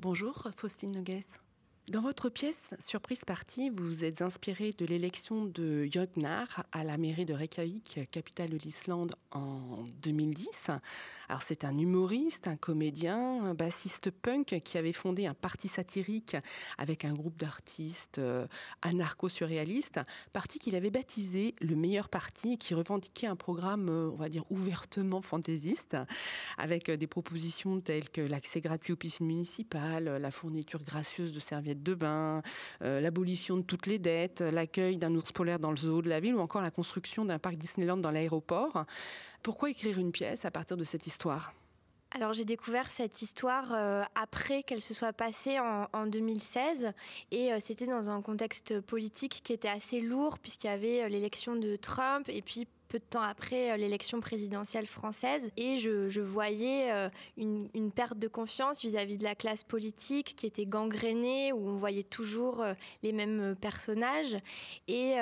Bonjour, Faustine Noguès. Dans votre pièce Surprise Party, vous vous êtes inspiré de l'élection de Jögnar à la mairie de Reykjavik, capitale de l'Islande, en 2010. Alors c'est un humoriste, un comédien, un bassiste punk qui avait fondé un parti satirique avec un groupe d'artistes euh, anarcho-surréalistes, parti qu'il avait baptisé le meilleur parti qui revendiquait un programme, euh, on va dire, ouvertement fantaisiste, avec euh, des propositions telles que l'accès gratuit aux piscines municipales, la fourniture gracieuse de serviettes de bain, euh, l'abolition de toutes les dettes, l'accueil d'un ours polaire dans le zoo de la ville ou encore la construction d'un parc Disneyland dans l'aéroport. Pourquoi écrire une pièce à partir de cette histoire? Alors j'ai découvert cette histoire euh, après qu'elle se soit passée en, 2016 et euh, c'était dans un contexte politique qui était assez lourd puisqu'il y avait l'élection de Trump et puis peu de temps après euh, l'élection présidentielle française. Et je, voyais euh, une, perte de confiance vis-à-vis de la classe politique qui était gangrénée, où on voyait toujours euh, les mêmes personnages. Et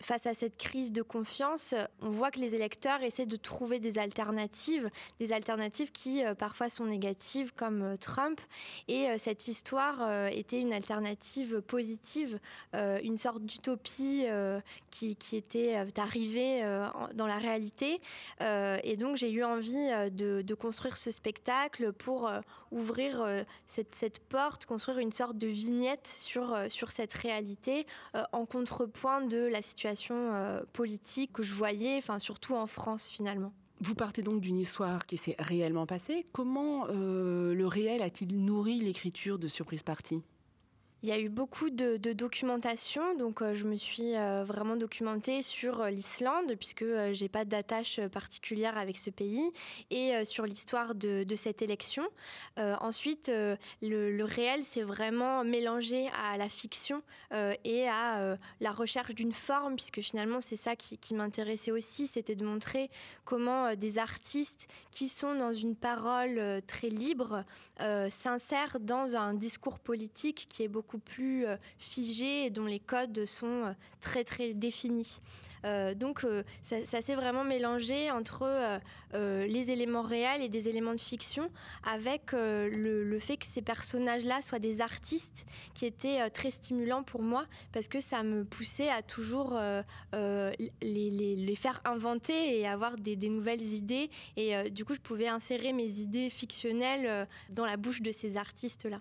face à cette crise de confiance, on voit que les électeurs essaient de trouver des alternatives, des alternatives qui parfois sont négatives, comme Trump. Et cette histoire était une alternative positive, une sorte d'utopie qui, qui, était arrivée dans la réalité. Euh, et donc j'ai eu envie euh, de, construire ce spectacle pour euh, ouvrir cette, porte, construire une sorte de vignette sur, sur cette réalité en contrepoint de la situation politique que je voyais, enfin surtout en France finalement. Vous partez donc d'une histoire qui s'est réellement passée. Comment le réel a-t-il nourri l'écriture de Surprise Party? Il y a eu beaucoup de, documentation, donc euh, je me suis euh, vraiment documentée sur euh, l'Islande, puisque j'ai pas d'attache particulière avec ce pays, et sur l'histoire de, cette élection. ensuite, le, réel s'est vraiment mélangé à la fiction et à la recherche d'une forme, puisque finalement c'est ça qui, m'intéressait aussi, c'était de montrer comment des artistes qui sont dans une parole très libre s'insèrent dans un discours politique qui est beaucoup plus euh, figé et dont les codes sont euh, très très définis. Euh, donc ça, s'est vraiment mélangé entre les éléments réels et des éléments de fiction avec le, fait que ces personnages-là soient des artistes qui étaient très stimulants pour moi parce que ça me poussait à toujours les, faire inventer et avoir des, des nouvelles idées et du coup je pouvais insérer mes idées fictionnelles dans la bouche de ces artistes-là.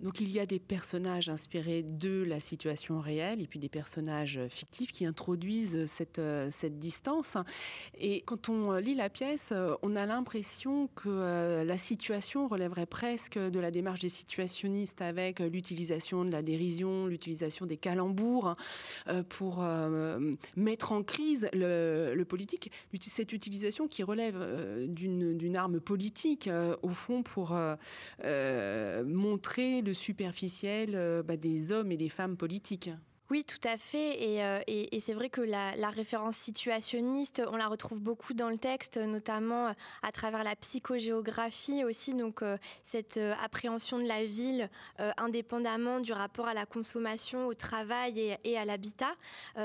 Donc il y a des personnages inspirés de la situation réelle et puis des personnages fictifs qui introduisent cette, euh, cette distance. Et quand on lit la pièce, euh, on a l'impression que euh, la situation relèverait presque de la démarche des situationnistes avec l'utilisation de la dérision, l'utilisation des calembours pour mettre en crise le, politique. Cette utilisation qui relève d'une arme politique, au fond, pour montrer le superficiel euh, bah, des hommes et des femmes politiques. Oui, tout à fait. Et, euh, c'est vrai que la, référence situationniste, on la retrouve beaucoup dans le texte, notamment euh, à travers la psychogéographie aussi, donc euh, cette appréhension de la ville indépendamment du rapport à la consommation, au travail et, à l'habitat.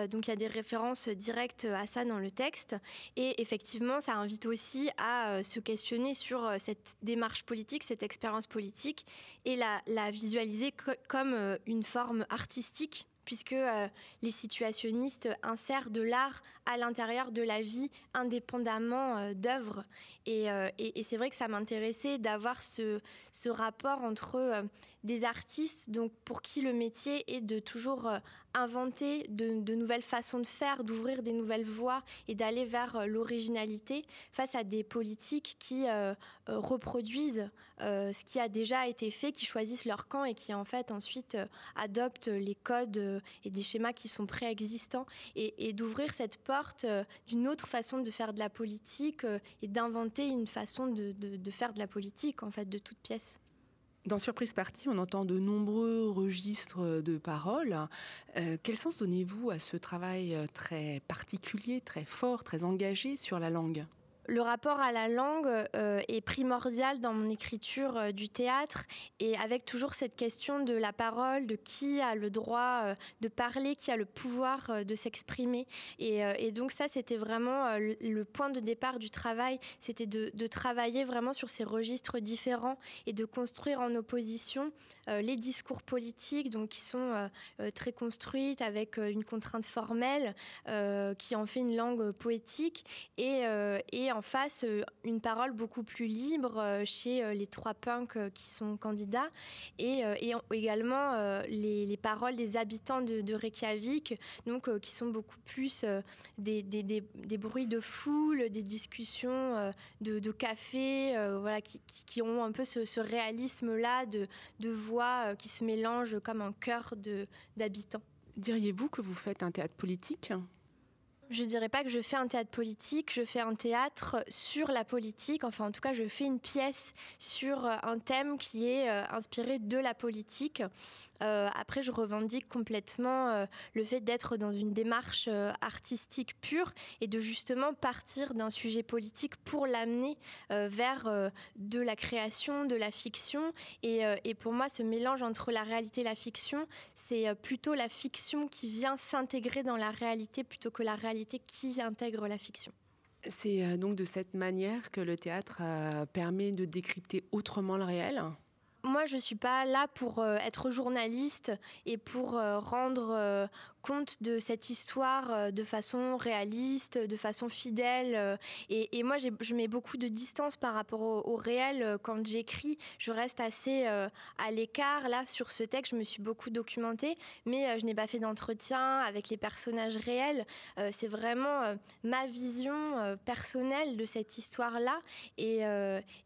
donc il y a des références directes à ça dans le texte. Et effectivement, ça invite aussi à se questionner sur cette démarche politique, cette expérience politique, et la visualiser comme une forme artistique puisque euh, les situationnistes insèrent de l'art à l'intérieur de la vie indépendamment euh, d'œuvres. Euh, et, c'est vrai que ça m'intéressait d'avoir ce, ce, rapport entre des artistes donc pour qui le métier est de toujours inventer de, nouvelles façons de faire, d'ouvrir des nouvelles voies et d'aller vers l'originalité face à des politiques qui reproduisent ce qui a déjà été fait, qui choisissent leur camp et qui en fait ensuite adoptent les codes et des schémas qui sont préexistants et, d'ouvrir cette porte euh, d'une autre façon de faire de la politique euh, et d'inventer une façon de, faire de la politique en fait de toute pièce. Dans Surprise Party, on entend de nombreux registres de paroles. Euh, quel sens donnez-vous à ce travail très particulier, très fort, très engagé sur la langue? Le rapport à la langue euh, est primordial dans mon écriture euh, du théâtre et avec toujours cette question de la parole, de qui a le droit euh, de parler, qui a le pouvoir de s'exprimer. Et, donc ça, c'était vraiment le, point de départ du travail, c'était de, travailler vraiment sur ces registres différents et de construire en opposition les discours politiques, donc qui sont très construites avec une contrainte formelle qui en fait une langue poétique et, et en face euh, une parole beaucoup plus libre euh, chez euh, les trois punks qui sont candidats et, également les, paroles des habitants de, Reykjavik, donc qui sont beaucoup plus des, bruits de foule, des discussions de, café, voilà, qui, ont un peu ce, réalisme-là de, de voix qui se mélangent comme un chœur d'habitants. Diriez-vous que vous faites un théâtre politique? Je dirais pas que je fais un théâtre politique, je fais un théâtre sur la politique. Enfin, en tout cas, je fais une pièce sur un thème qui est euh, inspiré de la politique. Euh, après, je revendique complètement euh, le fait d'être dans une démarche euh, artistique pure et de justement partir d'un sujet politique pour l'amener vers de la création, de la fiction. Et, et, pour moi, ce mélange entre la réalité et la fiction, c'est plutôt la fiction qui vient s'intégrer dans la réalité plutôt que la réalité qui intègre la fiction. C'est donc de cette manière que le théâtre permet de décrypter autrement le réel moi, je ne suis pas là pour être journaliste et pour rendre compte de cette histoire euh, de façon réaliste, de façon fidèle. Euh, et, moi, je mets beaucoup de distance par rapport au, réel euh, quand j'écris. Je reste assez à l'écart. Là, sur ce texte, je me suis beaucoup documentée, mais je n'ai pas fait d'entretien avec les personnages réels. C'est vraiment ma vision personnelle de cette histoire-là. Et,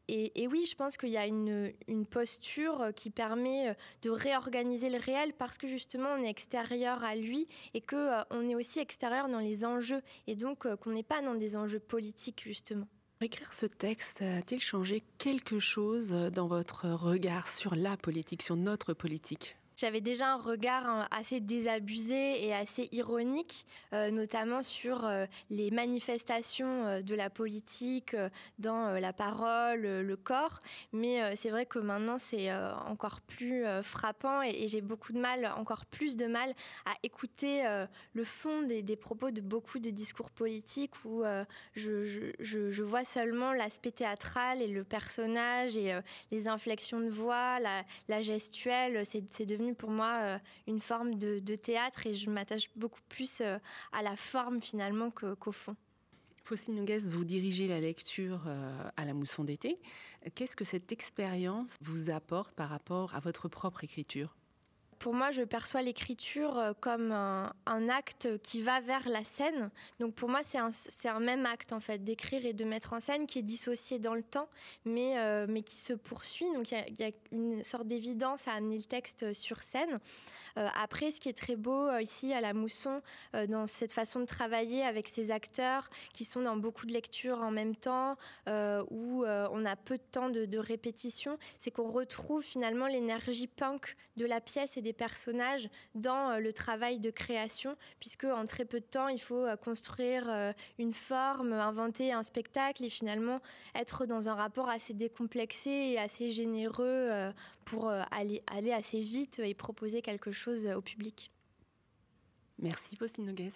et, oui, je pense qu'il y a une, une posture qui permet de réorganiser le réel parce que justement, on est extérieur à lui et que euh, on est aussi extérieur dans les enjeux et donc euh, qu'on n'est pas dans des enjeux politiques justement. Écrire ce texte a-t-il changé quelque chose dans votre regard sur la politique, sur notre politique? J'avais déjà un regard hein, assez désabusé et assez ironique, euh, notamment sur euh, les manifestations euh, de la politique dans la parole, le corps. Mais c'est vrai que maintenant, c'est encore plus frappant et, j'ai beaucoup de mal, encore plus de mal à écouter le fond des, propos de beaucoup de discours politiques où je, vois seulement l'aspect théâtral et le personnage et les inflexions de voix, la, la gestuelle. C'est devenu pour moi euh, une forme de, théâtre et je m'attache beaucoup plus euh, à la forme finalement qu'au fond. Faustine Nogues, vous dirigez la lecture euh, à la mousson d'été. Qu'est-ce que cette expérience vous apporte par rapport à votre propre écriture? Pour moi, je perçois l'écriture euh, comme un, acte qui va vers la scène. Donc pour moi, c'est un, même acte en fait d'écrire et de mettre en scène qui est dissocié dans le temps, mais, euh, mais qui se poursuit. Donc il y, a une sorte d'évidence à amener le texte sur scène. Euh, après, ce qui est très beau euh, ici à la Mousson, euh, dans cette façon de travailler avec ces acteurs qui sont dans beaucoup de lectures en même temps, où on a peu de temps de, de répétition, c'est qu'on retrouve finalement l'énergie punk de la pièce et des personnages dans le travail de création, puisque en très peu de temps, il faut construire une forme, inventer un spectacle et finalement être dans un rapport assez décomplexé et assez généreux pour aller, aller assez vite et proposer quelque chose au public. Merci Faustine Nogues.